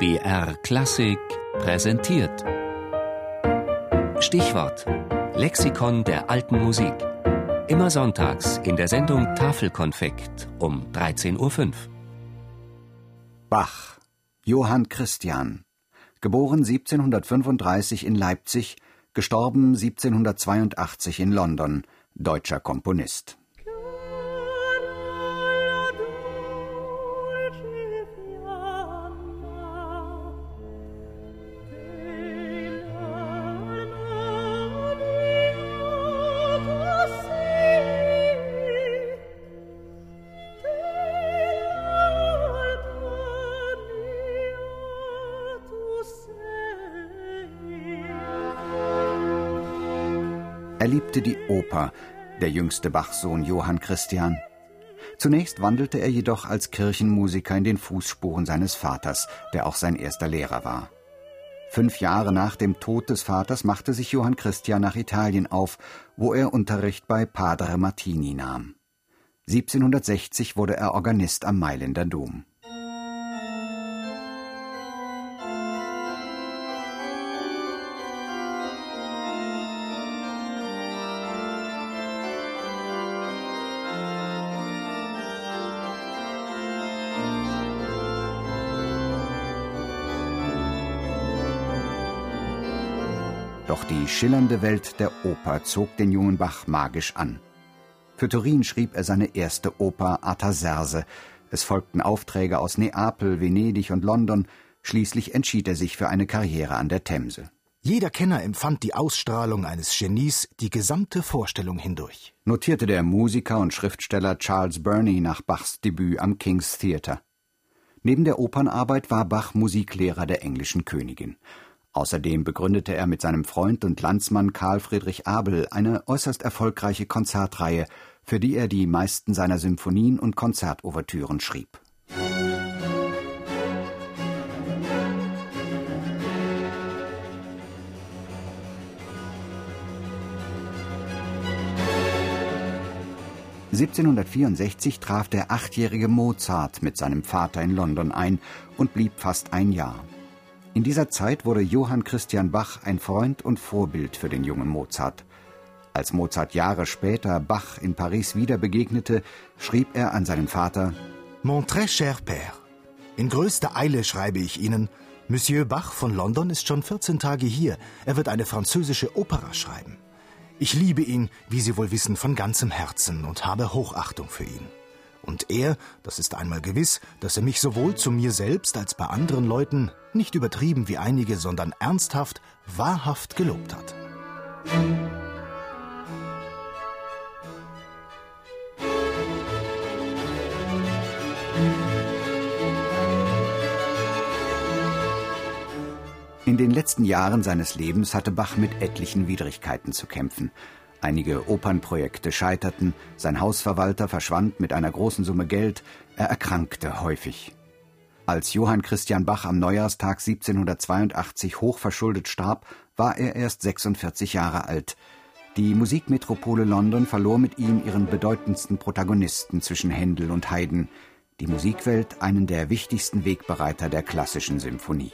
BR Klassik präsentiert. Stichwort: Lexikon der alten Musik. Immer sonntags in der Sendung Tafelkonfekt um 13.05 Uhr. Bach, Johann Christian, geboren 1735 in Leipzig, gestorben 1782 in London, deutscher Komponist. Er liebte die Oper, der jüngste Bachsohn Johann Christian. Zunächst wandelte er jedoch als Kirchenmusiker in den Fußspuren seines Vaters, der auch sein erster Lehrer war. Fünf Jahre nach dem Tod des Vaters machte sich Johann Christian nach Italien auf, wo er Unterricht bei Padre Martini nahm. 1760 wurde er Organist am Mailänder Dom. Doch die schillernde Welt der Oper zog den jungen Bach magisch an. Für Turin schrieb er seine erste Oper Artaserse. Es folgten Aufträge aus Neapel, Venedig und London. Schließlich entschied er sich für eine Karriere an der Themse. Jeder Kenner empfand die Ausstrahlung eines Genies die gesamte Vorstellung hindurch. Notierte der Musiker und Schriftsteller Charles Burney nach Bachs Debüt am King's Theatre. Neben der Opernarbeit war Bach Musiklehrer der englischen Königin. Außerdem begründete er mit seinem Freund und Landsmann Karl Friedrich Abel eine äußerst erfolgreiche Konzertreihe, für die er die meisten seiner Symphonien und Konzertouvertüren schrieb. (1764) traf der achtjährige Mozart mit seinem Vater in London ein und blieb fast ein Jahr. In dieser Zeit wurde Johann Christian Bach ein Freund und Vorbild für den jungen Mozart. Als Mozart Jahre später Bach in Paris wieder begegnete, schrieb er an seinen Vater Mon très cher Père, in größter Eile schreibe ich Ihnen, Monsieur Bach von London ist schon 14 Tage hier. Er wird eine französische Opera schreiben. Ich liebe ihn, wie Sie wohl wissen, von ganzem Herzen und habe Hochachtung für ihn. Und er, das ist einmal gewiss, dass er mich sowohl zu mir selbst als bei anderen Leuten nicht übertrieben wie einige, sondern ernsthaft, wahrhaft gelobt hat. In den letzten Jahren seines Lebens hatte Bach mit etlichen Widrigkeiten zu kämpfen. Einige Opernprojekte scheiterten, sein Hausverwalter verschwand mit einer großen Summe Geld, er erkrankte häufig. Als Johann Christian Bach am Neujahrstag 1782 hochverschuldet starb, war er erst 46 Jahre alt. Die Musikmetropole London verlor mit ihm ihren bedeutendsten Protagonisten zwischen Händel und Haydn, die Musikwelt einen der wichtigsten Wegbereiter der klassischen Symphonie.